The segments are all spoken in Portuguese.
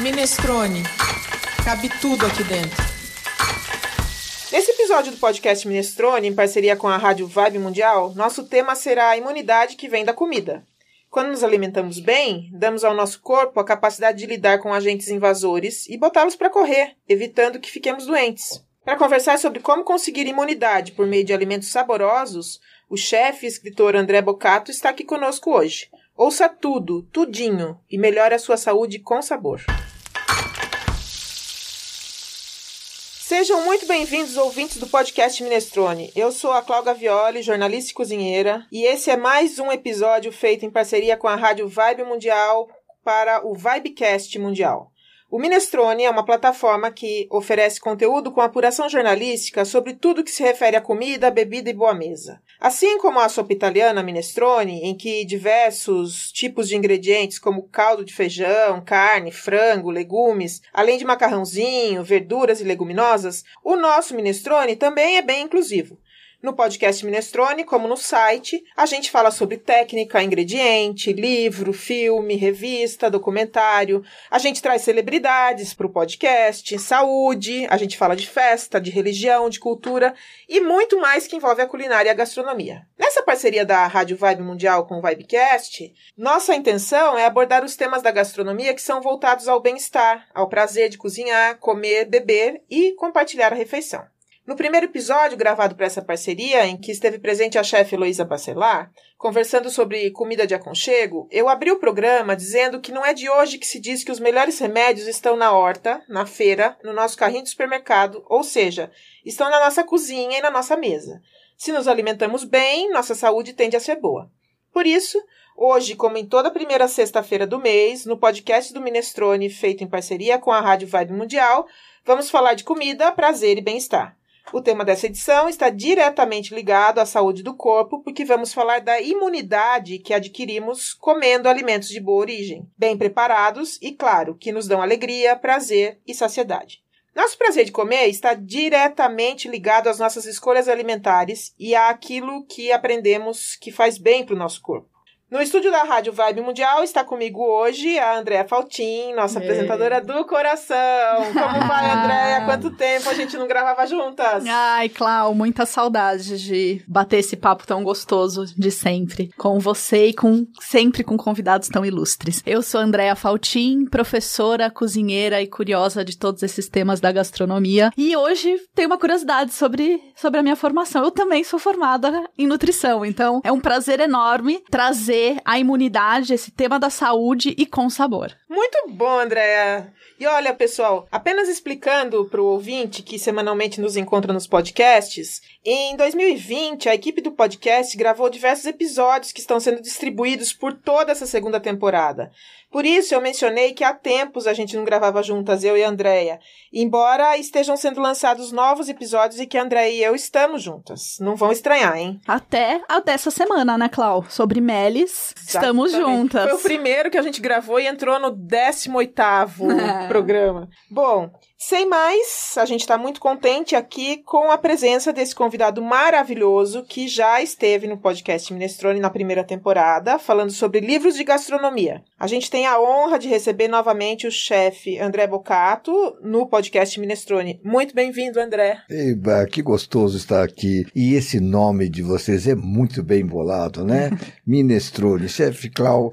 Minestrone. Cabe tudo aqui dentro. Nesse episódio do podcast Minestrone, em parceria com a Rádio Vibe Mundial, nosso tema será a imunidade que vem da comida. Quando nos alimentamos bem, damos ao nosso corpo a capacidade de lidar com agentes invasores e botá-los para correr, evitando que fiquemos doentes. Para conversar sobre como conseguir imunidade por meio de alimentos saborosos, o chefe e escritor André Bocato está aqui conosco hoje. Ouça tudo, tudinho, e melhore a sua saúde com sabor. Sejam muito bem-vindos, ouvintes do podcast Minestrone. Eu sou a Cláudia Violi, jornalista e cozinheira, e esse é mais um episódio feito em parceria com a Rádio Vibe Mundial para o Vibecast Mundial. O Minestrone é uma plataforma que oferece conteúdo com apuração jornalística sobre tudo que se refere a comida, bebida e boa mesa. Assim como a sopa italiana Minestrone, em que diversos tipos de ingredientes como caldo de feijão, carne, frango, legumes, além de macarrãozinho, verduras e leguminosas, o nosso Minestrone também é bem inclusivo. No podcast Minestrone, como no site, a gente fala sobre técnica, ingrediente, livro, filme, revista, documentário. A gente traz celebridades para o podcast, saúde, a gente fala de festa, de religião, de cultura e muito mais que envolve a culinária e a gastronomia. Nessa parceria da Rádio Vibe Mundial com o Vibecast, nossa intenção é abordar os temas da gastronomia que são voltados ao bem-estar, ao prazer de cozinhar, comer, beber e compartilhar a refeição. No primeiro episódio gravado para essa parceria, em que esteve presente a chefe Heloísa Bacelar, conversando sobre comida de aconchego, eu abri o programa dizendo que não é de hoje que se diz que os melhores remédios estão na horta, na feira, no nosso carrinho de supermercado, ou seja, estão na nossa cozinha e na nossa mesa. Se nos alimentamos bem, nossa saúde tende a ser boa. Por isso, hoje, como em toda primeira sexta-feira do mês, no podcast do Minestrone, feito em parceria com a Rádio Vibe Mundial, vamos falar de comida, prazer e bem-estar. O tema dessa edição está diretamente ligado à saúde do corpo, porque vamos falar da imunidade que adquirimos comendo alimentos de boa origem, bem preparados e, claro, que nos dão alegria, prazer e saciedade. Nosso prazer de comer está diretamente ligado às nossas escolhas alimentares e àquilo que aprendemos que faz bem para o nosso corpo. No estúdio da Rádio Vibe Mundial está comigo hoje a Andréa Faltin, nossa Ei. apresentadora do coração. Como vai, Andréa? Quanto tempo a gente não gravava juntas? Ai, Clau, muita saudade de bater esse papo tão gostoso de sempre com você e com sempre com convidados tão ilustres. Eu sou Andréa Faltin, professora, cozinheira e curiosa de todos esses temas da gastronomia. E hoje tenho uma curiosidade sobre, sobre a minha formação. Eu também sou formada em nutrição, então é um prazer enorme trazer a imunidade, esse tema da saúde e com sabor. Muito bom, Andréa. E olha, pessoal, apenas explicando para o ouvinte que semanalmente nos encontra nos podcasts, em 2020 a equipe do podcast gravou diversos episódios que estão sendo distribuídos por toda essa segunda temporada. Por isso eu mencionei que há tempos a gente não gravava juntas, eu e a Andrea. Embora estejam sendo lançados novos episódios e que a Andrea e eu estamos juntas. Não vão estranhar, hein? Até a dessa semana, né, Clau? Sobre Melis, estamos juntas. Foi o primeiro que a gente gravou e entrou no 18 programa. Bom, sem mais, a gente está muito contente aqui com a presença desse convidado maravilhoso que já esteve no podcast Minestrone na primeira temporada, falando sobre livros de gastronomia. A gente tem a honra de receber novamente o chefe André Bocato no podcast Minestrone. Muito bem-vindo, André. Eba, que gostoso estar aqui. E esse nome de vocês é muito bem bolado, né? Minestrone, chefe Clau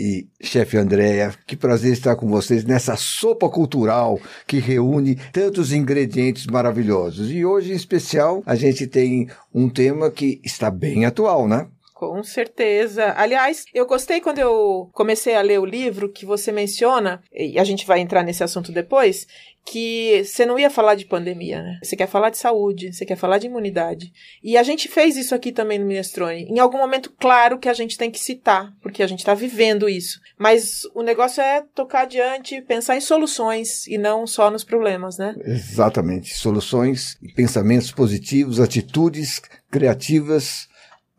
e chefe Andréia, que prazer estar com vocês nessa sopa cultural que reúne tantos ingredientes maravilhosos. E hoje, em especial, a gente tem um tema que está bem atual, né? Com certeza. Aliás, eu gostei quando eu comecei a ler o livro que você menciona, e a gente vai entrar nesse assunto depois, que você não ia falar de pandemia, né? Você quer falar de saúde, você quer falar de imunidade. E a gente fez isso aqui também no Minestrone. Em algum momento, claro que a gente tem que citar, porque a gente está vivendo isso. Mas o negócio é tocar adiante, pensar em soluções e não só nos problemas, né? Exatamente. Soluções, pensamentos positivos, atitudes criativas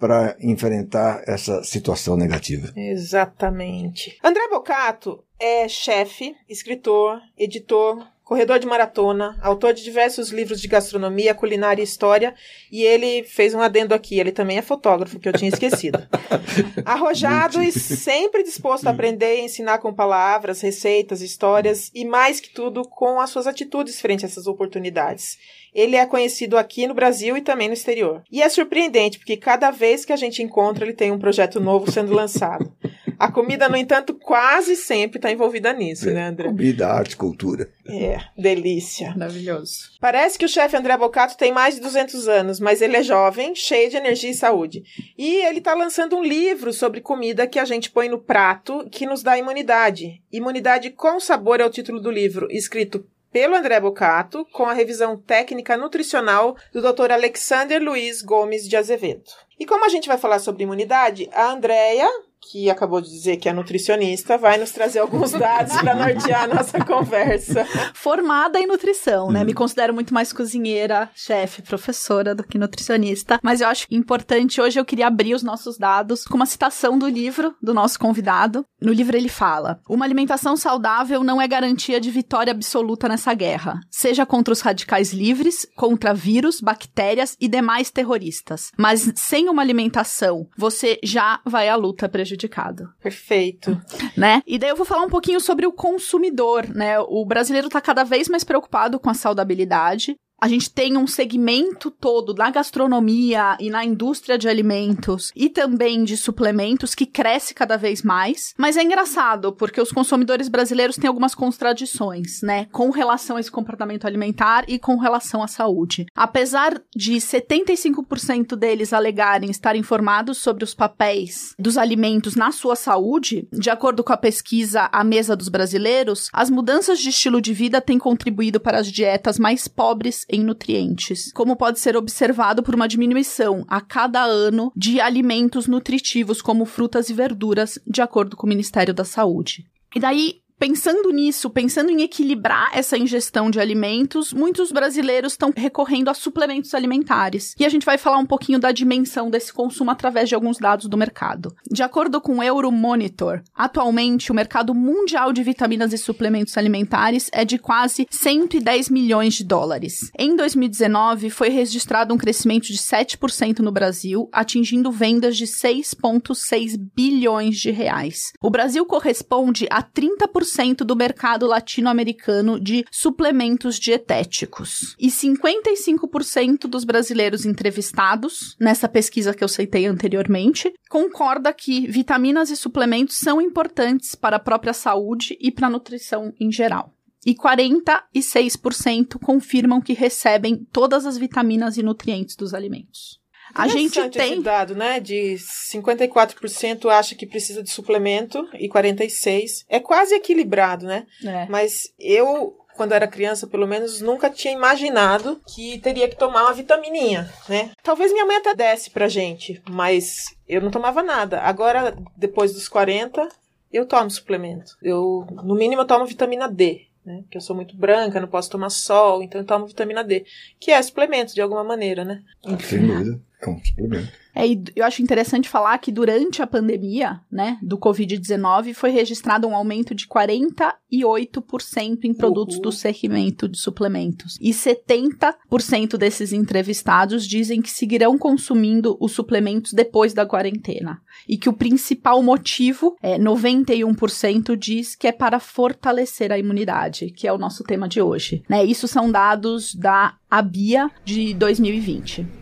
para enfrentar essa situação negativa. Exatamente. André Bocato é chefe, escritor, editor, corredor de maratona, autor de diversos livros de gastronomia, culinária e história, e ele fez um adendo aqui, ele também é fotógrafo, que eu tinha esquecido. Arrojado e sempre disposto a aprender e ensinar com palavras, receitas, histórias e mais que tudo com as suas atitudes frente a essas oportunidades. Ele é conhecido aqui no Brasil e também no exterior. E é surpreendente, porque cada vez que a gente encontra, ele tem um projeto novo sendo lançado. A comida, no entanto, quase sempre está envolvida nisso, é, né, André? Comida, arte, cultura. É, delícia. Maravilhoso. Parece que o chefe André Bocato tem mais de 200 anos, mas ele é jovem, cheio de energia e saúde. E ele está lançando um livro sobre comida que a gente põe no prato, que nos dá imunidade. Imunidade com sabor é o título do livro, escrito pelo André Bocato, com a revisão técnica nutricional do Dr. Alexander Luiz Gomes de Azevedo. E como a gente vai falar sobre imunidade, a Andrea, que acabou de dizer que é nutricionista, vai nos trazer alguns dados para nortear a nossa conversa. Formada em nutrição, né? Me considero muito mais cozinheira, chefe, professora do que nutricionista, mas eu acho importante hoje eu queria abrir os nossos dados com uma citação do livro do nosso convidado. No livro ele fala: "Uma alimentação saudável não é garantia de vitória absoluta nessa guerra, seja contra os radicais livres, contra vírus, bactérias e demais terroristas. Mas sem uma alimentação, você já vai à luta prejudicada prejudicado. Perfeito. Né? E daí eu vou falar um pouquinho sobre o consumidor, né? O brasileiro tá cada vez mais preocupado com a saudabilidade. A gente tem um segmento todo na gastronomia e na indústria de alimentos e também de suplementos que cresce cada vez mais. Mas é engraçado, porque os consumidores brasileiros têm algumas contradições, né? Com relação a esse comportamento alimentar e com relação à saúde. Apesar de 75% deles alegarem estar informados sobre os papéis dos alimentos na sua saúde, de acordo com a pesquisa A Mesa dos Brasileiros, as mudanças de estilo de vida têm contribuído para as dietas mais pobres em nutrientes, como pode ser observado por uma diminuição a cada ano de alimentos nutritivos como frutas e verduras, de acordo com o Ministério da Saúde. E daí, Pensando nisso, pensando em equilibrar essa ingestão de alimentos, muitos brasileiros estão recorrendo a suplementos alimentares. E a gente vai falar um pouquinho da dimensão desse consumo através de alguns dados do mercado. De acordo com o Euromonitor, atualmente o mercado mundial de vitaminas e suplementos alimentares é de quase 110 milhões de dólares. Em 2019, foi registrado um crescimento de 7% no Brasil, atingindo vendas de 6,6 bilhões de reais. O Brasil corresponde a 30% 50% do mercado latino-americano de suplementos dietéticos. E 55% dos brasileiros entrevistados, nessa pesquisa que eu citei anteriormente, concorda que vitaminas e suplementos são importantes para a própria saúde e para a nutrição em geral e 46% confirmam que recebem todas as vitaminas e nutrientes dos alimentos. A gente tem esse dado, né? De 54% acha que precisa de suplemento e 46 é quase equilibrado, né? É. Mas eu quando era criança, pelo menos, nunca tinha imaginado que teria que tomar uma vitamininha, né? Talvez minha mãe até desse pra gente, mas eu não tomava nada. Agora, depois dos 40, eu tomo suplemento. Eu, no mínimo, eu tomo vitamina D né? Porque eu sou muito branca, não posso tomar sol, então eu tomo vitamina D, que é suplemento de alguma maneira, né? Sem dúvida, um suplemento. É, e eu acho interessante falar que durante a pandemia, né, do Covid-19, foi registrado um aumento de 48% em produtos do segmento de suplementos. E 70% desses entrevistados dizem que seguirão consumindo os suplementos depois da quarentena. E que o principal motivo, é 91% diz que é para fortalecer a imunidade, que é o nosso tema de hoje. Né? Isso são dados da ABIA de 2020.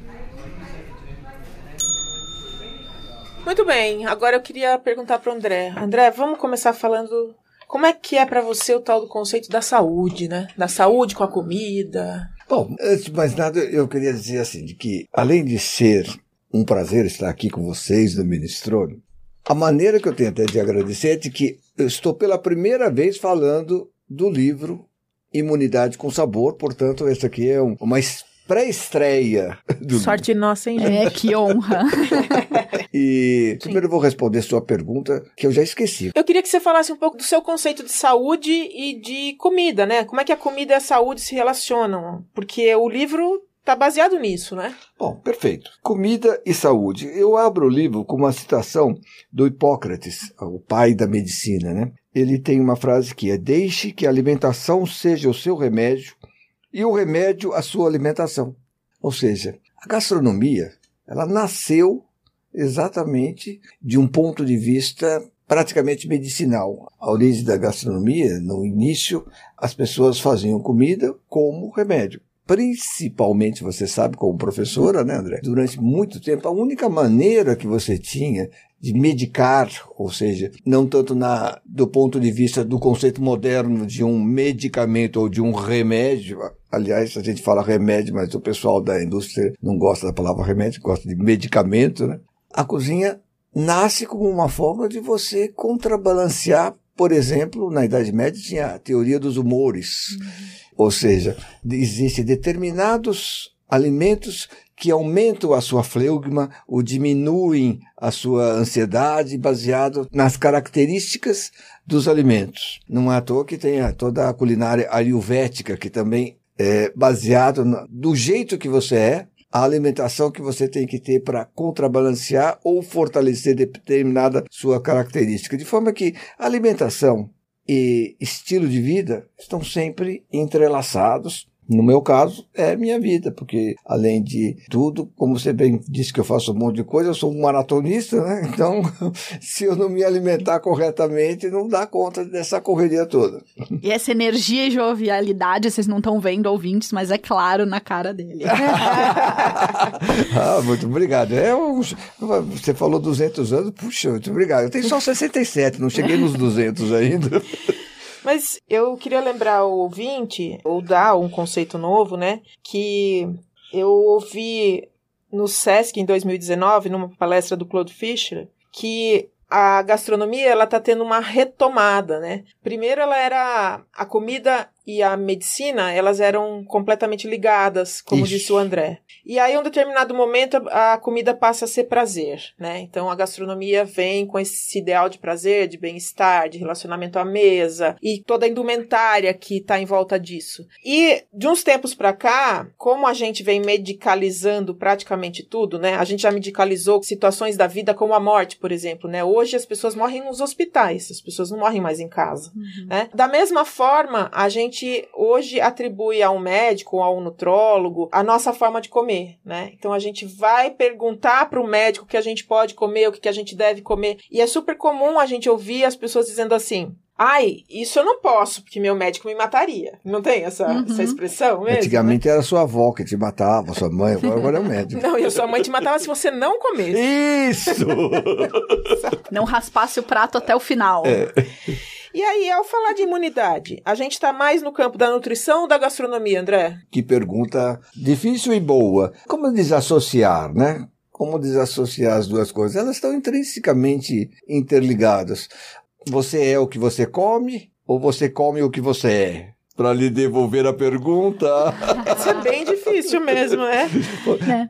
Muito bem, agora eu queria perguntar para o André. André, vamos começar falando como é que é para você o tal do conceito da saúde, né? Da saúde com a comida. Bom, antes de mais nada, eu queria dizer assim, de que além de ser um prazer estar aqui com vocês no Ministrone, a maneira que eu tenho até de agradecer é de que eu estou pela primeira vez falando do livro Imunidade com Sabor, portanto, essa aqui é um, uma pré-estreia do Sorte nossa, hein, gente? É, que honra. e Sim. primeiro eu vou responder sua pergunta, que eu já esqueci. Eu queria que você falasse um pouco do seu conceito de saúde e de comida, né? Como é que a comida e a saúde se relacionam? Porque o livro Está baseado nisso, né? Bom, perfeito. Comida e saúde. Eu abro o livro com uma citação do Hipócrates, o pai da medicina, né? ele tem uma frase que é: Deixe que a alimentação seja o seu remédio e o remédio a sua alimentação. Ou seja, a gastronomia, ela nasceu exatamente de um ponto de vista praticamente medicinal. A origem da gastronomia, no início, as pessoas faziam comida como remédio. Principalmente, você sabe, como professora, né, André? Durante muito tempo, a única maneira que você tinha de medicar, ou seja, não tanto na, do ponto de vista do conceito moderno de um medicamento ou de um remédio. Aliás, a gente fala remédio, mas o pessoal da indústria não gosta da palavra remédio, gosta de medicamento, né? A cozinha nasce como uma forma de você contrabalancear, por exemplo, na Idade Média tinha a teoria dos humores. Uhum ou seja, existem determinados alimentos que aumentam a sua fleugma ou diminuem a sua ansiedade baseado nas características dos alimentos. Não é à toa que tem toda a culinária ayurvédica que também é baseado no, do jeito que você é, a alimentação que você tem que ter para contrabalancear ou fortalecer determinada sua característica. De forma que alimentação e estilo de vida estão sempre entrelaçados. No meu caso, é minha vida, porque além de tudo, como você bem disse que eu faço um monte de coisa, eu sou um maratonista, né? Então, se eu não me alimentar corretamente, não dá conta dessa correria toda. E essa energia e jovialidade, vocês não estão vendo ouvintes, mas é claro na cara dele. ah, muito obrigado. É você falou 200 anos, puxa, muito obrigado. Eu tenho só 67, não cheguei nos 200 ainda. Mas eu queria lembrar o ouvinte, ou dar um conceito novo, né? Que eu ouvi no SESC em 2019, numa palestra do Claude Fischer, que a gastronomia ela está tendo uma retomada, né? Primeiro ela era a comida e a medicina, elas eram completamente ligadas, como Ixi. disse o André. E aí, em um determinado momento, a comida passa a ser prazer, né? Então, a gastronomia vem com esse ideal de prazer, de bem-estar, de relacionamento à mesa e toda a indumentária que está em volta disso. E, de uns tempos para cá, como a gente vem medicalizando praticamente tudo, né? A gente já medicalizou situações da vida como a morte, por exemplo, né? Hoje as pessoas morrem nos hospitais, as pessoas não morrem mais em casa, uhum. né? Da mesma forma, a gente gente hoje atribui a um médico ou a um nutrólogo a nossa forma de comer, né? Então a gente vai perguntar para o médico o que a gente pode comer, o que a gente deve comer. E é super comum a gente ouvir as pessoas dizendo assim: Ai, isso eu não posso, porque meu médico me mataria. Não tem essa, uhum. essa expressão mesmo? Antigamente né? era sua avó que te matava, sua mãe, agora é o médico. Não, e a sua mãe te matava se você não comesse. Isso! não raspasse o prato até o final. É. E aí, ao falar de imunidade, a gente está mais no campo da nutrição ou da gastronomia, André? Que pergunta difícil e boa. Como desassociar, né? Como desassociar as duas coisas? Elas estão intrinsecamente interligadas. Você é o que você come ou você come o que você é? Para lhe devolver a pergunta. Isso é bem difícil mesmo, é?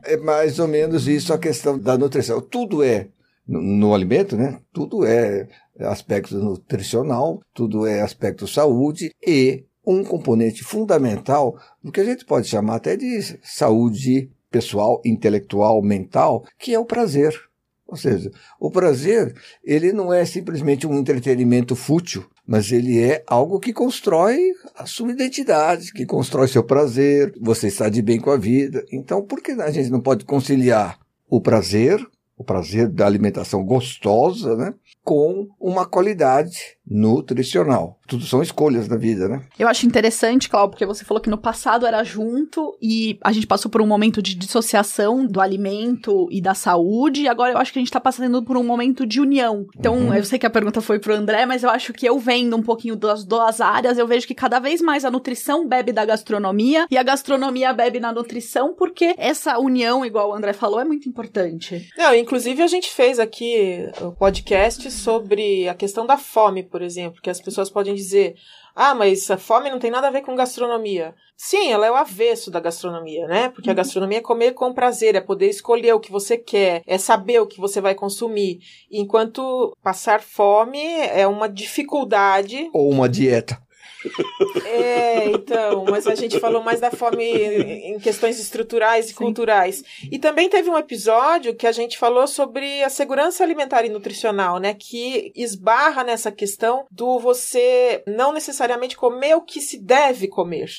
É mais ou menos isso a questão da nutrição. Tudo é no, no alimento, né? Tudo é aspecto nutricional, tudo é aspecto saúde e um componente fundamental do que a gente pode chamar até de saúde pessoal, intelectual, mental, que é o prazer. Ou seja, o prazer, ele não é simplesmente um entretenimento fútil, mas ele é algo que constrói a sua identidade, que constrói seu prazer, você está de bem com a vida. Então, por que a gente não pode conciliar o prazer, o prazer da alimentação gostosa, né, com uma qualidade nutricional. Tudo são escolhas da vida, né? Eu acho interessante, Cláudio, porque você falou que no passado era junto e a gente passou por um momento de dissociação do alimento e da saúde, e agora eu acho que a gente tá passando por um momento de união. Então, uhum. eu sei que a pergunta foi pro André, mas eu acho que eu vendo um pouquinho das duas áreas, eu vejo que cada vez mais a nutrição bebe da gastronomia e a gastronomia bebe na nutrição, porque essa união, igual o André falou, é muito importante. Não, inclusive a gente fez aqui o podcast sobre a questão da fome, por exemplo, que as pessoas podem dizer: ah, mas a fome não tem nada a ver com gastronomia. Sim, ela é o avesso da gastronomia, né? Porque uhum. a gastronomia é comer com prazer, é poder escolher o que você quer, é saber o que você vai consumir. Enquanto passar fome é uma dificuldade. Ou uma dieta. É, então, mas a gente falou mais da fome em questões estruturais e Sim. culturais. E também teve um episódio que a gente falou sobre a segurança alimentar e nutricional, né? Que esbarra nessa questão do você não necessariamente comer o que se deve comer,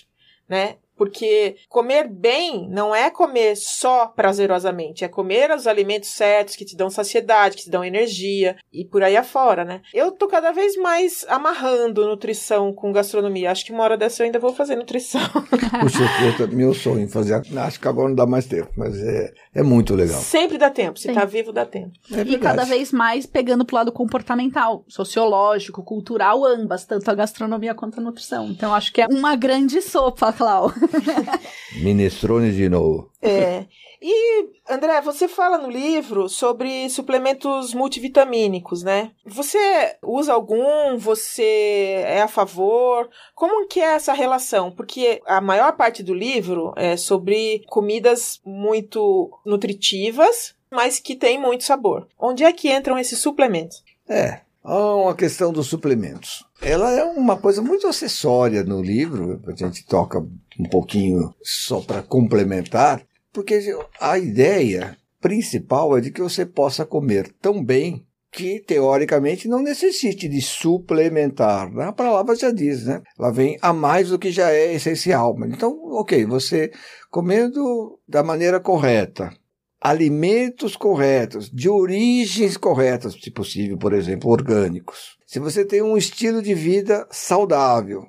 né? Porque comer bem não é comer só prazerosamente, é comer os alimentos certos que te dão saciedade, que te dão energia e por aí afora, né? Eu tô cada vez mais amarrando nutrição com gastronomia. Acho que uma hora dessa eu ainda vou fazer nutrição. Puxa, meu sonho fazer. Acho que agora não dá mais tempo, mas é, é muito legal. Sempre dá tempo. Se Sim. tá vivo, dá tempo. É e cada vez mais pegando pro lado comportamental, sociológico, cultural, ambas, tanto a gastronomia quanto a nutrição. Então acho que é uma grande sopa, Clau. Minestrone de novo. É. E, André, você fala no livro sobre suplementos multivitamínicos, né? Você usa algum? Você é a favor? Como que é essa relação? Porque a maior parte do livro é sobre comidas muito nutritivas, mas que têm muito sabor. Onde é que entram esses suplementos? É, uma questão dos suplementos. Ela é uma coisa muito acessória no livro, a gente toca um pouquinho só para complementar, porque a ideia principal é de que você possa comer tão bem que, teoricamente, não necessite de suplementar. A palavra já diz, né? Ela vem a mais do que já é essencial. Então, ok, você comendo da maneira correta, alimentos corretos, de origens corretas, se possível, por exemplo, orgânicos. Se você tem um estilo de vida saudável,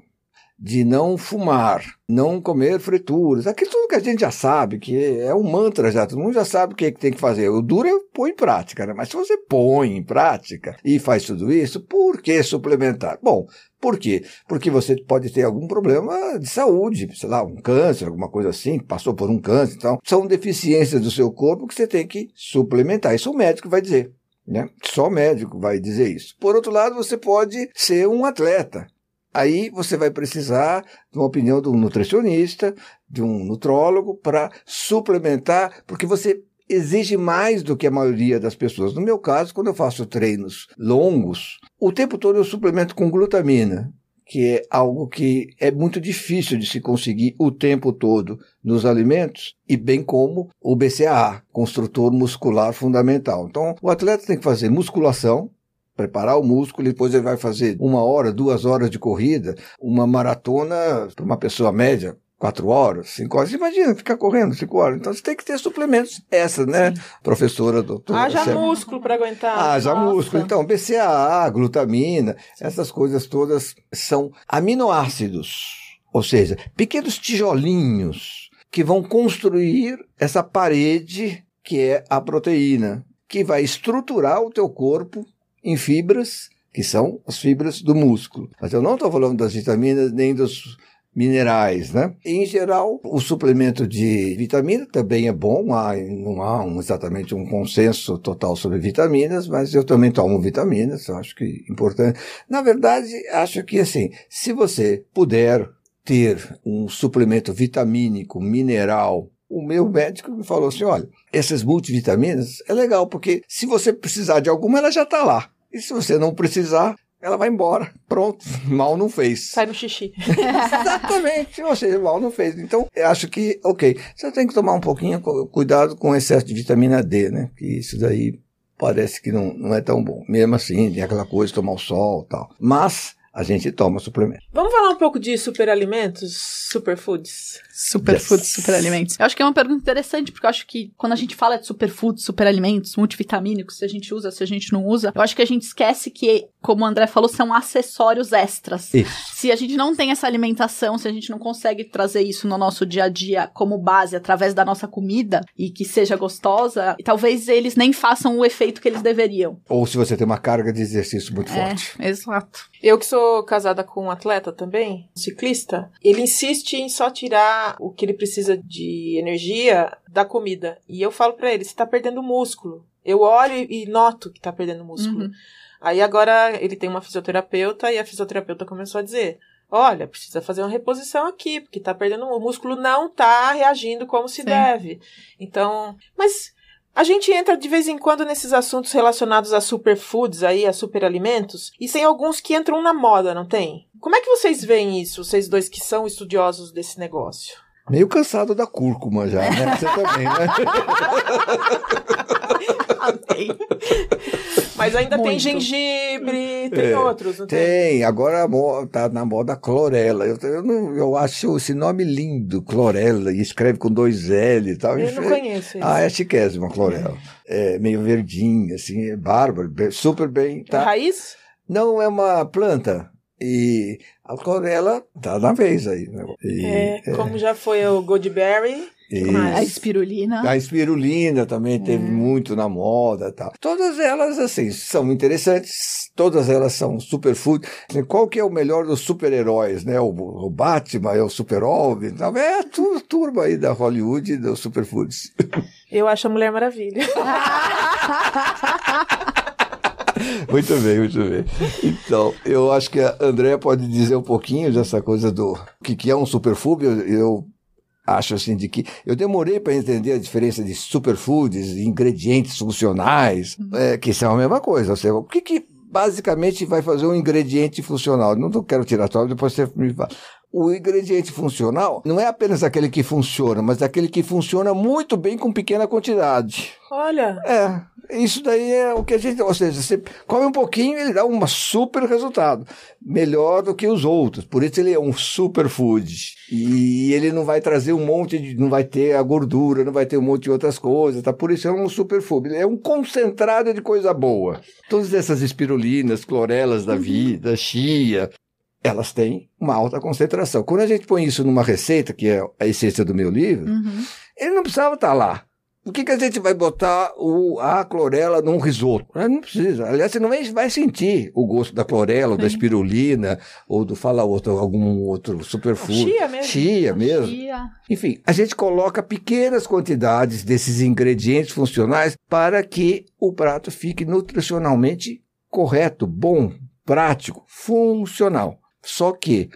de não fumar, não comer frituras, aquilo tudo que a gente já sabe, que é um mantra já, todo mundo já sabe o que, é que tem que fazer. O duro é pôr em prática, né? Mas se você põe em prática e faz tudo isso, por que suplementar? Bom, por quê? Porque você pode ter algum problema de saúde, sei lá, um câncer, alguma coisa assim, passou por um câncer, então são deficiências do seu corpo que você tem que suplementar. Isso o médico vai dizer. Né? Só médico vai dizer isso. Por outro lado, você pode ser um atleta. Aí você vai precisar de uma opinião de um nutricionista, de um nutrólogo, para suplementar, porque você exige mais do que a maioria das pessoas. No meu caso, quando eu faço treinos longos, o tempo todo eu suplemento com glutamina, que é algo que é muito difícil de se conseguir o tempo todo nos alimentos, e bem como o BCAA, construtor muscular fundamental. Então, o atleta tem que fazer musculação, preparar o músculo, e depois ele vai fazer uma hora, duas horas de corrida, uma maratona para uma pessoa média, quatro horas, cinco horas. Imagina ficar correndo cinco horas. Então você tem que ter suplementos. Essa, né, Sim. professora, doutora? Haja Sérgio. músculo para aguentar. Haja Nossa. músculo. Então, BCAA, glutamina, essas coisas todas são aminoácidos. Ou seja, pequenos tijolinhos que vão construir essa parede que é a proteína, que vai estruturar o teu corpo em fibras, que são as fibras do músculo. Mas eu não estou falando das vitaminas nem dos minerais, né? Em geral, o suplemento de vitamina também é bom, não há um, exatamente um consenso total sobre vitaminas, mas eu também tomo vitaminas, acho que é importante. Na verdade, acho que assim, se você puder ter um suplemento vitamínico, mineral, o meu médico me falou assim, olha, essas multivitaminas é legal, porque se você precisar de alguma, ela já está lá. E se você não precisar, ela vai embora. Pronto, mal não fez. Sai no xixi. Exatamente, ou seja, mal não fez. Então, eu acho que, ok, você tem que tomar um pouquinho cuidado com o excesso de vitamina D, né? Que isso daí parece que não, não é tão bom. Mesmo assim, tem aquela coisa de tomar o sol e tal. Mas a gente toma suplemento. Vamos falar um pouco de superalimentos, superfoods? Superfoods, yes. superalimentos. Eu acho que é uma pergunta interessante, porque eu acho que quando a gente fala de superfoods, superalimentos, multivitamínicos, se a gente usa, se a gente não usa, eu acho que a gente esquece que, como o André falou, são acessórios extras. Isso. Se a gente não tem essa alimentação, se a gente não consegue trazer isso no nosso dia a dia como base através da nossa comida e que seja gostosa, talvez eles nem façam o efeito que eles deveriam. Ou se você tem uma carga de exercício muito é, forte. Exato. Eu que sou casada com um atleta também, ciclista, ele insiste em só tirar o que ele precisa de energia da comida. E eu falo para ele, você tá perdendo músculo. Eu olho e noto que tá perdendo músculo. Uhum. Aí agora ele tem uma fisioterapeuta e a fisioterapeuta começou a dizer: olha, precisa fazer uma reposição aqui, porque tá perdendo o músculo não tá reagindo como se Sim. deve. Então, mas a gente entra de vez em quando nesses assuntos relacionados a superfoods aí, a superalimentos, e tem alguns que entram na moda, não tem? Como é que vocês veem isso, vocês dois que são estudiosos desse negócio? Meio cansado da cúrcuma já, né? Você também, né? Mas ainda Muito. tem gengibre, tem É, outros, não tem? Tem, agora tá na moda clorela. Eu, eu, não- eu acho esse nome lindo, clorela, e escreve com dois L e tal. Eu não conheço isso. Ah, é chiquésima clorela. É meio verdinha, assim, é bárbaro, super bem. É Tá? raiz? Não é uma planta. E a clorela tá na vez aí. Né? E, É, como já foi o Goldberry. A espirulina. A espirulina também teve muito na moda tal. Todas elas, assim, são interessantes. Todas elas são superfood. Qual que é o melhor dos super-heróis, né? O, o Batman, é o super-homem. É a tu- turma aí da Hollywood e dos superfoods. Eu acho a Mulher Maravilha. muito bem, muito bem. Então, eu acho que a Andrea pode dizer um pouquinho dessa coisa do que, que é um superfood. Eu, eu acho assim de que eu demorei para entender a diferença de superfoods e ingredientes funcionais, é, que são a mesma coisa. Ou seja, o que, que basicamente vai fazer um ingrediente funcional? Não quero tirar tudo, depois você me fala. O ingrediente funcional não é apenas aquele que funciona, mas aquele que funciona muito bem com pequena quantidade. Olha, É, isso daí é o que a gente. Ou seja, você come um pouquinho ele dá um super resultado. Melhor do que os outros. Por isso ele é um superfood. E ele não vai trazer um monte de. Não vai ter a gordura, não vai ter um monte de outras coisas. Tá? Por isso é um superfood. Ele é um concentrado de coisa boa. Todas essas espirulinas, clorelas da vida, chia. Elas têm uma alta concentração. Quando a gente põe isso numa receita, que é a essência do meu livro, Uhum. ele não precisava estar lá. Por que, que a gente vai botar o, a clorela num risoto? Ah, Não precisa. Aliás, você não vai, vai sentir o gosto da clorela, ou da espirulina, ou do fala outro, algum outro superfood. chia mesmo. Chia mesmo. Chia. Enfim, a gente coloca pequenas quantidades desses ingredientes funcionais para que o prato fique nutricionalmente correto, bom, prático, funcional. Só que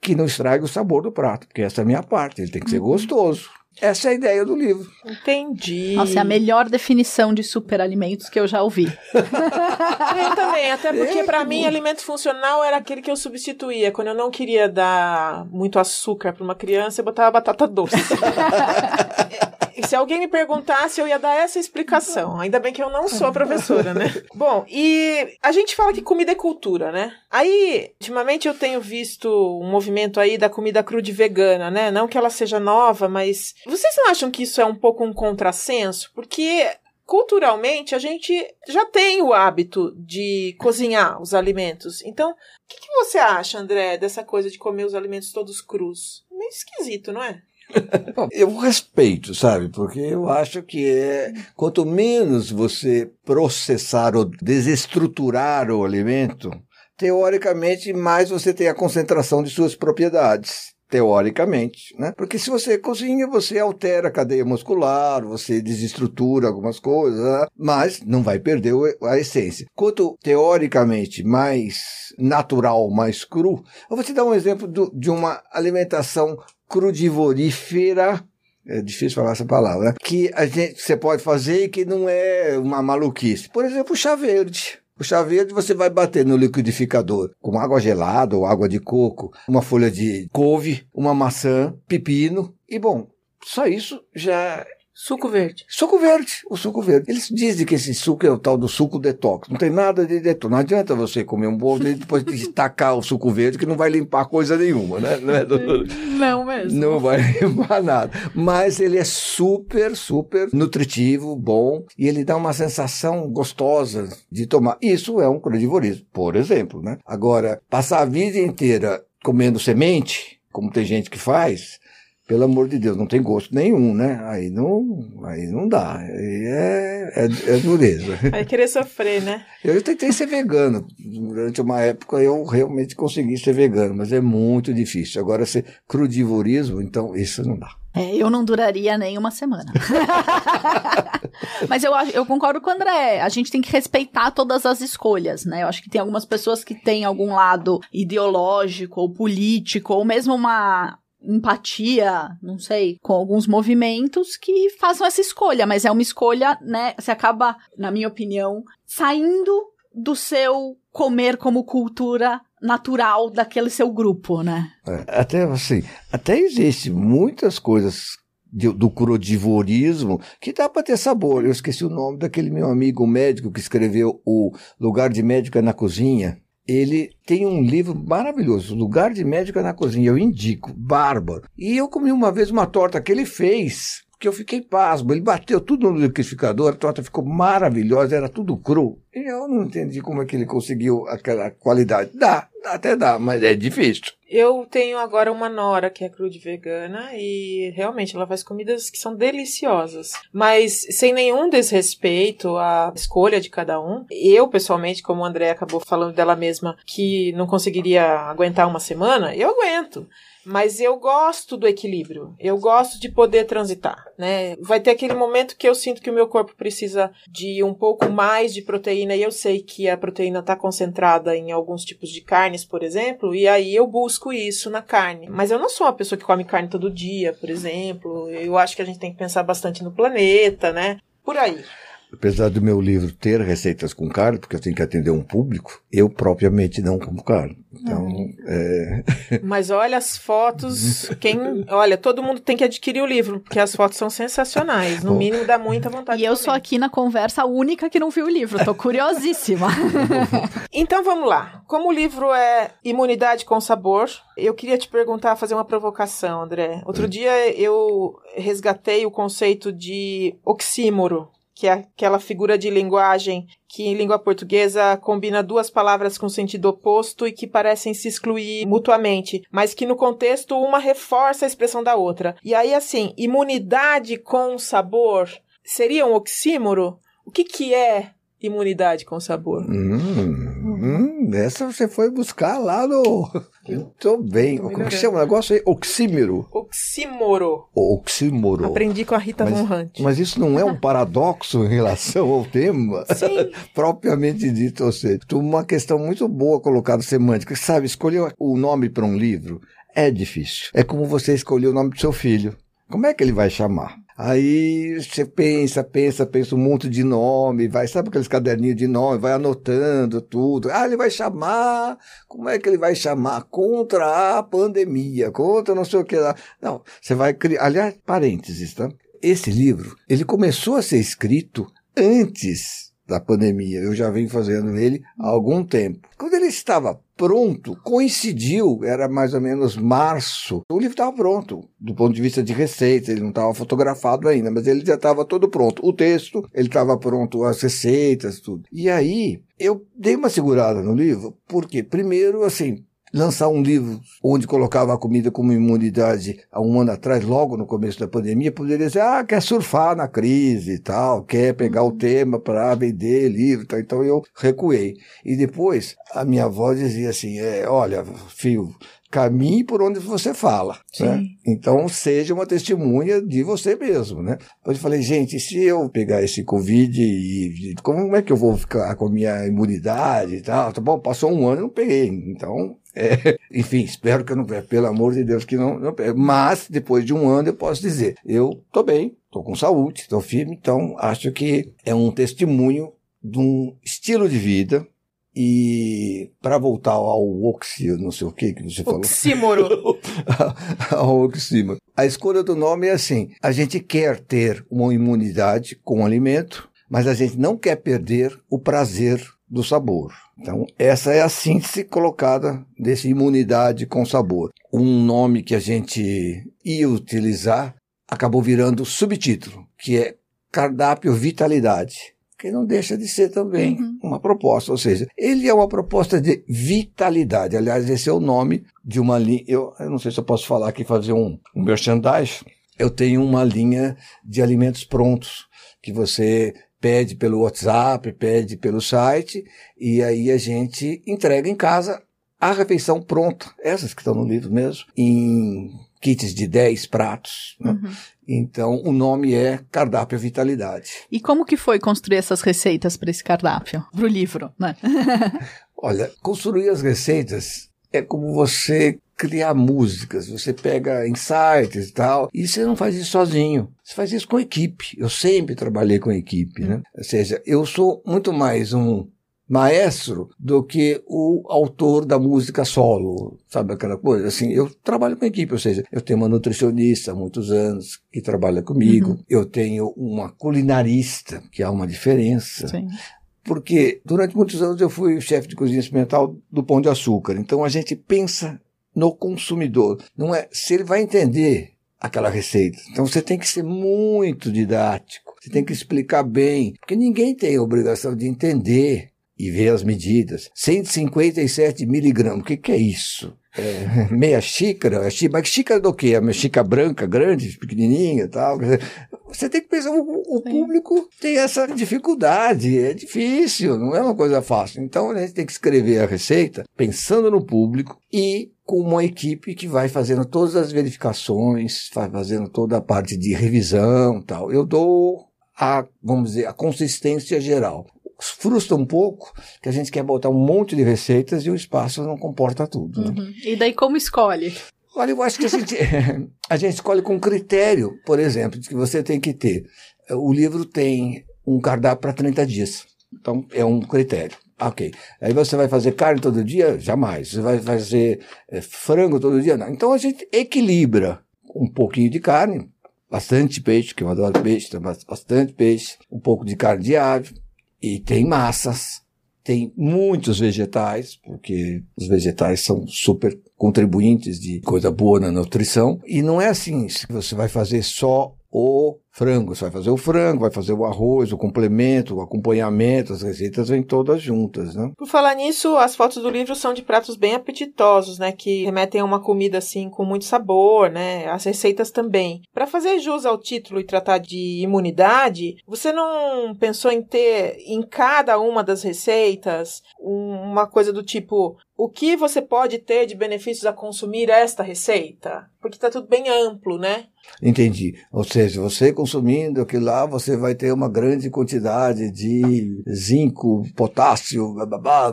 que não estrague o sabor do prato, porque essa é a minha parte, ele tem que ser gostoso. Essa é a ideia do livro. entendi. Nossa, é a melhor definição de superalimentos que eu já ouvi. Eu também, até porque É, pra que mim bom. alimento funcional era aquele que eu substituía. Quando eu não queria dar muito açúcar pra uma criança, eu botava batata doce. E se alguém me perguntasse, eu ia dar essa explicação. Ainda bem que eu não sou a professora, né? Bom, e a gente fala que comida é cultura, né? Aí, ultimamente eu tenho visto um movimento aí da comida crude vegana, né? Não que ela seja nova, mas vocês não acham que isso é um pouco um contrassenso? Porque culturalmente a gente já tem o hábito de cozinhar os alimentos. Então, o que, que você acha, André, dessa coisa de comer os alimentos todos crus? Meio esquisito, não é? Eu respeito, sabe? Porque eu acho que é quanto menos você processar ou desestruturar o alimento, teoricamente mais você tem a concentração de suas propriedades. Teoricamente, né? Porque se você cozinha, você altera a cadeia muscular, você desestrutura algumas coisas, né? mas não vai perder a essência. Quanto teoricamente mais natural, mais cru, eu vou te dar um exemplo do- de uma alimentação crudivorífera é difícil falar essa palavra, né? que a gente, você pode fazer e que não é uma maluquice. Por exemplo, chá verde. O chá verde você vai bater no liquidificador com água gelada ou água de coco, uma folha de couve, uma maçã, pepino e bom, só isso já Suco verde. Suco verde, o suco verde. Eles dizem que esse suco é o tal do suco detox. Não tem nada de detox. Não adianta você comer um bolo e depois de tacar o suco verde que não vai limpar coisa nenhuma, né? Não, é, doutor? Não mesmo. não vai limpar nada. Mas ele é super, super nutritivo, bom e ele dá uma sensação gostosa de tomar. Isso é um crudivorismo, por exemplo, né? Agora, passar a vida inteira comendo semente, como tem gente que faz, pelo amor de Deus, não tem gosto nenhum, né? Aí não, aí não dá. Aí é, é, é dureza. Vai querer sofrer, né? Eu tentei ser vegano. Durante uma época eu realmente consegui ser vegano, mas é muito difícil. Agora, ser crudivorismo, então isso não dá. É, eu não duraria nem uma semana. Mas eu, eu concordo com o André. A gente tem que respeitar todas as escolhas, né? Eu acho que tem algumas pessoas que têm algum lado ideológico ou político, ou mesmo uma empatia, não sei, com alguns movimentos que façam essa escolha, mas é uma escolha, né? Você acaba, na minha opinião, saindo do seu comer como cultura natural daquele seu grupo, né? É, até assim, até existe muitas coisas do crodivorismo que dá para ter sabor. Eu esqueci o nome daquele meu amigo médico que escreveu o Lugar de Médico é na Cozinha. Ele tem um livro maravilhoso, Lugar de Médico é na Cozinha. Eu indico, bárbaro. E eu comi uma vez uma torta que ele fez que eu fiquei pasmo. Ele bateu tudo no liquidificador, a torta ficou maravilhosa, era tudo cru. E eu não entendi como é que ele conseguiu aquela qualidade. Dá, até dá, mas é difícil. Eu tenho agora uma nora que é crude vegana e realmente ela faz comidas que são deliciosas. Mas sem nenhum desrespeito à escolha de cada um, eu pessoalmente, como o André acabou falando dela mesma, que não conseguiria aguentar uma semana, eu aguento. Mas eu gosto do equilíbrio. Eu gosto de poder transitar, né? Vai ter aquele momento que eu sinto que o meu corpo precisa de um pouco mais de proteína e eu sei que a proteína está concentrada em alguns tipos de carnes, por exemplo, e aí eu busco isso na carne. Mas eu não sou uma pessoa que come carne todo dia, por exemplo. Eu acho que a gente tem que pensar bastante no planeta, né? Por aí. Apesar do meu livro ter receitas com carne, porque eu tenho que atender um público, eu propriamente não como carne. Então, é... Mas olha as fotos, quem, olha, todo mundo tem que adquirir o livro, porque as fotos são sensacionais, no mínimo dá muita vontade. E eu sou aqui na conversa a única que não viu o livro, tô curiosíssima. então vamos lá. Como o livro é Imunidade com Sabor, eu queria te perguntar, fazer uma provocação, André. Outro dia eu resgatei o conceito de oxímoro que é aquela figura de linguagem que em língua portuguesa combina duas palavras com sentido oposto e que parecem se excluir mutuamente, mas que no contexto uma reforça a expressão da outra. E aí, assim, imunidade com sabor seria um oxímoro? O que, que é imunidade com sabor? Hum, hum, essa você foi buscar lá no. Muito bem. Como que chama o negócio aí? Oxímero. Oxímoro. Oxímoro. Aprendi com a Rita mas, Von Hunt. Mas isso não é um paradoxo em relação ao tema? Sim. Propriamente dito, ou seja, uma questão muito boa colocada semântica. Sabe, escolher o nome para um livro é difícil. É como você escolher o nome do seu filho. Como é que ele vai chamar? Aí você pensa, pensa, pensa um monte de nome, vai, sabe aqueles caderninhos de nome, vai anotando tudo. Ah, ele vai chamar, como é que ele vai chamar? Contra a pandemia, contra não sei o que lá. Não, você vai criar, aliás, parênteses, tá? Esse livro, ele começou a ser escrito antes da pandemia. Eu já venho fazendo ele há algum tempo. Quando ele estava pronto, coincidiu, era mais ou menos março. O livro estava pronto, do ponto de vista de receita, ele não estava fotografado ainda, mas ele já estava todo pronto. O texto, ele estava pronto, as receitas, tudo. E aí, eu dei uma segurada no livro, porque, primeiro, assim, lançar um livro onde colocava a comida como imunidade há um ano atrás, logo no começo da pandemia, poderia dizer, ah, quer surfar na crise e tal, quer pegar o uhum. tema para vender livro, tal. então eu recuei. E depois a minha voz dizia assim, é, olha, filho, caminhe por onde você fala. Né? Então, seja uma testemunha de você mesmo. Né? Eu falei, gente, se eu pegar esse Covid e como é que eu vou ficar com a minha imunidade e tal? Tá bom, passou um ano e não peguei. Então, é, enfim, espero que eu não pegue, pelo amor de Deus que não, não pegue. Mas, depois de um ano, eu posso dizer, eu tô bem, tô com saúde, tô firme, então acho que é um testemunho de um estilo de vida e para voltar ao oxi, não sei o que que você falou. Oxímoro. ao oxímoro. A escolha do nome é assim: a gente quer ter uma imunidade com o alimento, mas a gente não quer perder o prazer do sabor. Então, essa é a síntese colocada desse imunidade com sabor. Um nome que a gente ia utilizar acabou virando subtítulo, que é cardápio vitalidade que não deixa de ser também uhum. uma proposta. Ou seja, ele é uma proposta de vitalidade. Aliás, esse é o nome de uma linha. Eu, eu não sei se eu posso falar aqui, fazer um, um merchandise. Eu tenho uma linha de alimentos prontos que você pede pelo WhatsApp, pede pelo site, e aí a gente entrega em casa a refeição pronta, essas que estão no livro mesmo, em kits de 10 pratos. Né? Uhum. Então, o nome é Cardápio Vitalidade. E como que foi construir essas receitas para esse cardápio, para o livro, né? Olha, construir as receitas é como você criar músicas, você pega insights e tal, e você não faz isso sozinho, você faz isso com equipe. Eu sempre trabalhei com equipe, né? Ou seja, eu sou muito mais um maestro do que o autor da música solo, sabe aquela coisa? Assim, eu trabalho com equipe, ou seja, eu tenho uma nutricionista há muitos anos que trabalha comigo, uhum. eu tenho uma culinarista, que há uma diferença. Sim. Porque durante muitos anos eu fui chefe de cozinha experimental do Pão de Açúcar. Então a gente pensa no consumidor. Não é se ele vai entender aquela receita. Então você tem que ser muito didático. Você tem que explicar bem, porque ninguém tem a obrigação de entender e ver as medidas. 157 miligramas, o que, que é isso? É, meia xícara, mas xícara do quê? A xícara branca, grande, pequenininha e tal. Você tem que pensar, o, o público tem essa dificuldade, é difícil, não é uma coisa fácil. Então a gente tem que escrever a receita pensando no público e com uma equipe que vai fazendo todas as verificações, vai fazendo toda a parte de revisão tal. Eu dou a, vamos dizer, a consistência geral frustra um pouco que a gente quer botar um monte de receitas e o espaço não comporta tudo. Né? Uhum. E daí como escolhe? Olha, eu acho que a gente, a gente escolhe com critério, por exemplo, de que você tem que ter. O livro tem um cardápio para 30 dias. Então, é um critério. Ok. Aí você vai fazer carne todo dia? Jamais. Você vai fazer é, frango todo dia? Não. Então a gente equilibra um pouquinho de carne, bastante peixe, que eu adoro peixe, bastante peixe, um pouco de carne de ave, e tem massas, tem muitos vegetais, porque os vegetais são super contribuintes de coisa boa na nutrição. E não é assim você vai fazer só o frango. Você vai fazer o frango, vai fazer o arroz, o complemento, o acompanhamento, as receitas vêm todas juntas, né? Por falar nisso, as fotos do livro são de pratos bem apetitosos, né? Que remetem a uma comida assim com muito sabor, né? As receitas também. Para fazer jus ao título e tratar de imunidade, você não pensou em ter em cada uma das receitas uma coisa do tipo o que você pode ter de benefícios a consumir esta receita? Porque está tudo bem amplo, né? Entendi. Ou seja, você consumindo aquilo lá, você vai ter uma grande quantidade de zinco, potássio, blá,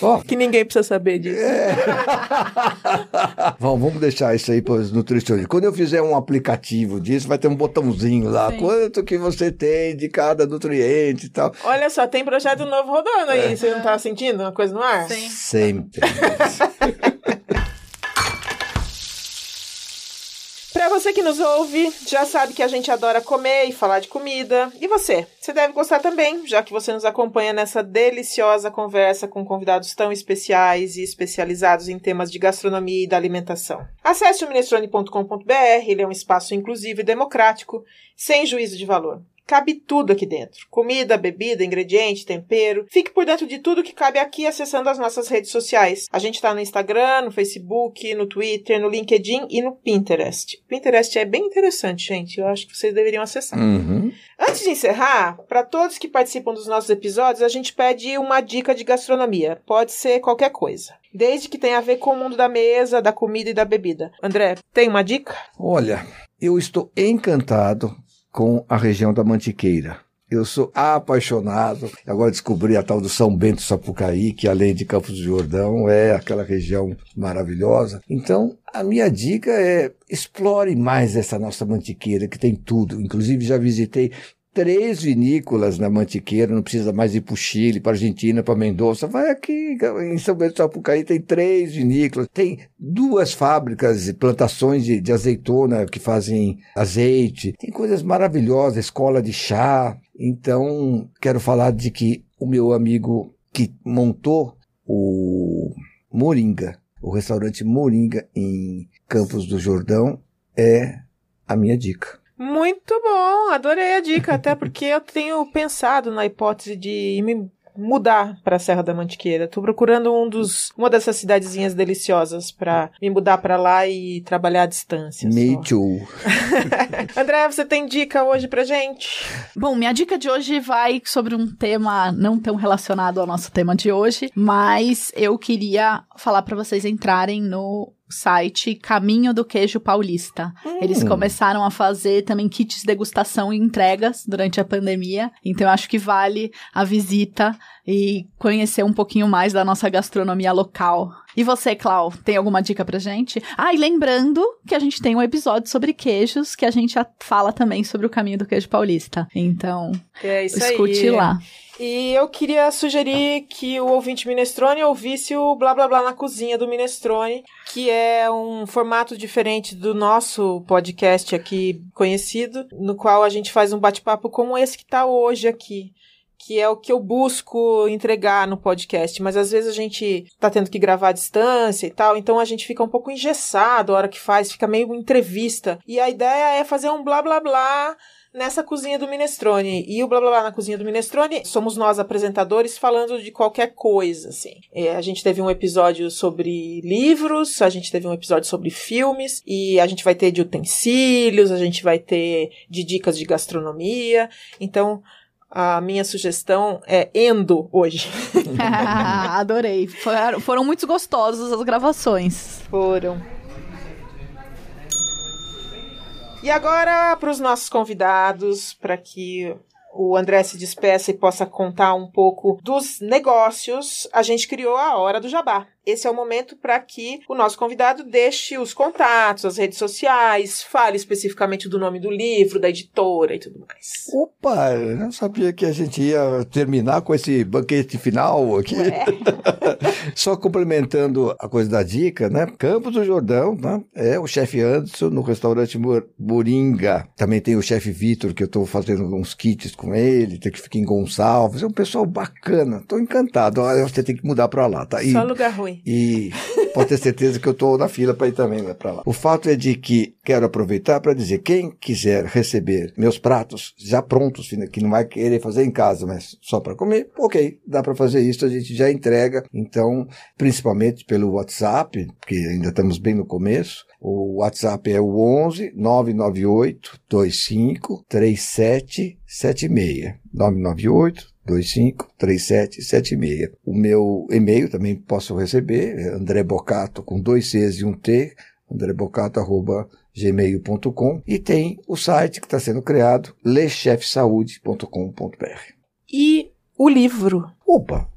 oh. que ninguém precisa saber disso. É. Bom, vamos deixar isso aí para os nutricionistas. Quando eu fizer um aplicativo disso, vai ter um botãozinho lá, Sim. quanto que você tem de cada nutriente e tal. Olha só, tem projeto novo rodando aí, é. você não está sentindo uma coisa no ar? Sim. Sempre. Para você que nos ouve, já sabe que a gente adora comer e falar de comida. E você? Você deve gostar também, já que você nos acompanha nessa deliciosa conversa com convidados tão especiais e especializados em temas de gastronomia e da alimentação. Acesse o minestrone.com.br, ele é um espaço inclusivo e democrático, sem juízo de valor. Cabe tudo aqui dentro: comida, bebida, ingrediente, tempero. Fique por dentro de tudo que cabe aqui acessando as nossas redes sociais. A gente está no Instagram, no Facebook, no Twitter, no LinkedIn e no Pinterest. Pinterest é bem interessante, gente. Eu acho que vocês deveriam acessar. Uhum. Antes de encerrar, para todos que participam dos nossos episódios, a gente pede uma dica de gastronomia. Pode ser qualquer coisa. Desde que tenha a ver com o mundo da mesa, da comida e da bebida. André, tem uma dica? Olha, eu estou encantado com a região da Mantiqueira. Eu sou apaixonado. Agora descobri a tal do São Bento Sapucaí, que além de Campos do Jordão é aquela região maravilhosa. Então, a minha dica é explore mais essa nossa mantiqueira que tem tudo. Inclusive já visitei três vinícolas na Mantiqueira, não precisa mais ir para o Chile, para Argentina, para Mendoza. Vai aqui, em São Bento do Sapucaí tem três vinícolas, tem duas fábricas e plantações de, de, azeitona que fazem azeite, tem coisas maravilhosas, escola de chá. Então, quero falar de que o meu amigo que montou o Moringa, o restaurante Moringa em Campos do Jordão, é a minha dica. Muito bom, adorei a dica, até porque eu tenho pensado na hipótese de me mudar para a Serra da Mantiqueira. Tô procurando um dos uma dessas cidadezinhas deliciosas para me mudar para lá e trabalhar à distância. Me só. too. André, você tem dica hoje pra gente? Bom, minha dica de hoje vai sobre um tema não tão relacionado ao nosso tema de hoje, mas eu queria falar para vocês entrarem no site Caminho do Queijo Paulista. Hum. Eles começaram a fazer também kits degustação e entregas durante a pandemia. Então eu acho que vale a visita e conhecer um pouquinho mais da nossa gastronomia local. E você, Clau, tem alguma dica pra gente? Ah, e lembrando que a gente tem um episódio sobre queijos que a gente fala também sobre o caminho do queijo paulista. Então, é escute aí. lá. E eu queria sugerir que o ouvinte Minestrone ouvisse o Blá Blá Blá na Cozinha do Minestrone, que é um formato diferente do nosso podcast aqui conhecido, no qual a gente faz um bate-papo como esse que está hoje aqui que é o que eu busco entregar no podcast, mas às vezes a gente tá tendo que gravar à distância e tal, então a gente fica um pouco engessado a hora que faz, fica meio entrevista. E a ideia é fazer um blá blá blá nessa cozinha do Minestrone. E o Blá Blá Blá na cozinha do Minestrone somos nós apresentadores falando de qualquer coisa, assim. É, a gente teve um episódio sobre livros, a gente teve um episódio sobre filmes, e a gente vai ter de utensílios, a gente vai ter de dicas de gastronomia. Então, a minha sugestão é Endo hoje. Adorei. Foram, foram muito gostosas as gravações. Foram. E agora para os nossos convidados, para que o André se despeça e possa contar um pouco dos negócios, a gente criou a Hora do Jabá. Esse é o momento para que o nosso convidado deixe os contatos, as redes sociais, fale especificamente do nome do livro, da editora e tudo mais. Opa, eu não sabia que a gente ia terminar com esse banquete final aqui. Só complementando a coisa da dica, né? Campos do Jordão, né? É o chefe Anderson no restaurante Moringa. Também tem o chefe Vitor, que eu estou fazendo uns kits com ele, tem que ficar em Gonçalves. É um pessoal bacana. Estou encantado. Você tem que mudar para lá, tá? E, Só lugar ruim. E pode ter certeza que eu estou na fila para ir também né, para lá. O fato é de que quero aproveitar para dizer, quem quiser receber meus pratos já prontos, que não vai querer fazer em casa, mas só para comer, ok, dá para fazer isso, a gente já entrega. Então, principalmente pelo WhatsApp, porque ainda estamos bem no começo, o WhatsApp é o 11 998 25 37 76. 998 253776. O meu e-mail também posso receber, é André Bocato com dois Cs e um T, andrebocato.gmail.com e tem o site que está sendo criado, lechefsaude.com.br. E o livro? Opa!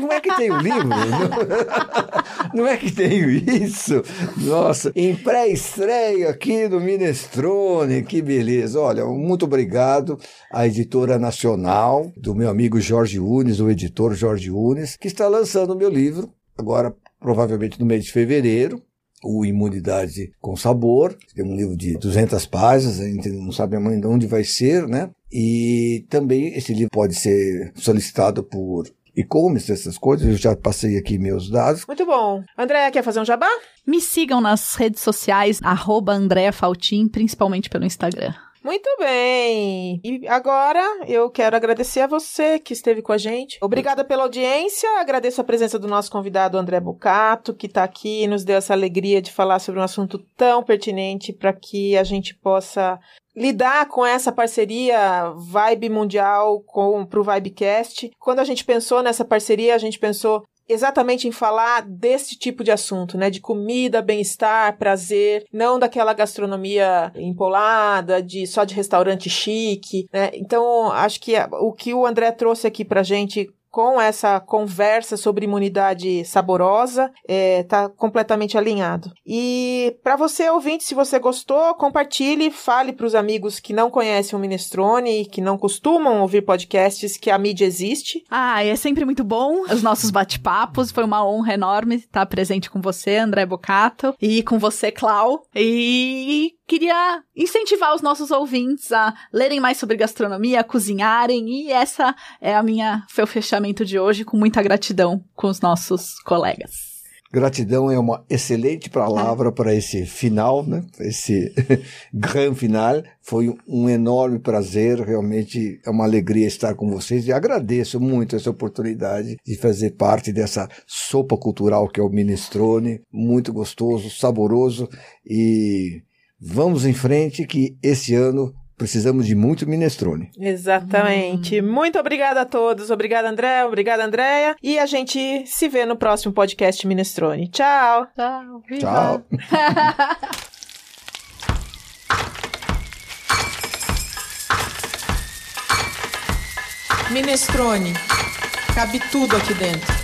Não é que tem o livro? Não é que tenho isso? Nossa, em pré-estreia aqui do Minestrone, que beleza. Olha, muito obrigado à editora nacional, do meu amigo Jorge Unes, o editor Jorge Unes, que está lançando o meu livro, agora provavelmente no mês de fevereiro, o Imunidade com Sabor, que é um livro de 200 páginas, a gente não sabe ainda onde vai ser, né? E também esse livro pode ser solicitado por e-commerce, essas coisas. Eu já passei aqui meus dados. Muito bom. André, quer fazer um jabá? Me sigam nas redes sociais, arroba Andréa Faltin, principalmente pelo Instagram. Muito bem. E agora eu quero agradecer a você que esteve com a gente. Obrigada pela audiência. Agradeço a presença do nosso convidado André Bucato, que está aqui e nos deu essa alegria de falar sobre um assunto tão pertinente para que a gente possa lidar com essa parceria Vibe Mundial com pro Vibecast. Quando a gente pensou nessa parceria, a gente pensou exatamente em falar desse tipo de assunto, né? De comida, bem-estar, prazer, não daquela gastronomia empolada, de só de restaurante chique, né? Então, acho que o que o André trouxe aqui pra gente com essa conversa sobre imunidade saborosa, está é, completamente alinhado. E para você, ouvinte, se você gostou, compartilhe, fale para os amigos que não conhecem o Minestrone que não costumam ouvir podcasts que a mídia existe. Ah, é sempre muito bom os nossos bate-papos. Foi uma honra enorme estar presente com você, André Bocato, e com você, Clau. E queria incentivar os nossos ouvintes a lerem mais sobre gastronomia, a cozinharem, e essa é a minha foi o fechamento de hoje com muita gratidão com os nossos colegas. Gratidão é uma excelente palavra para esse final, né? Esse grande final. Foi um enorme prazer, realmente é uma alegria estar com vocês e agradeço muito essa oportunidade de fazer parte dessa sopa cultural que é o minestrone, muito gostoso, saboroso e Vamos em frente que esse ano precisamos de muito minestrone. Exatamente. Hum. Muito obrigada a todos. Obrigada, André. Obrigada, Andréia. E a gente se vê no próximo podcast Minestrone. Tchau. Tchau. Tchau. Minestrone. Cabe tudo aqui dentro.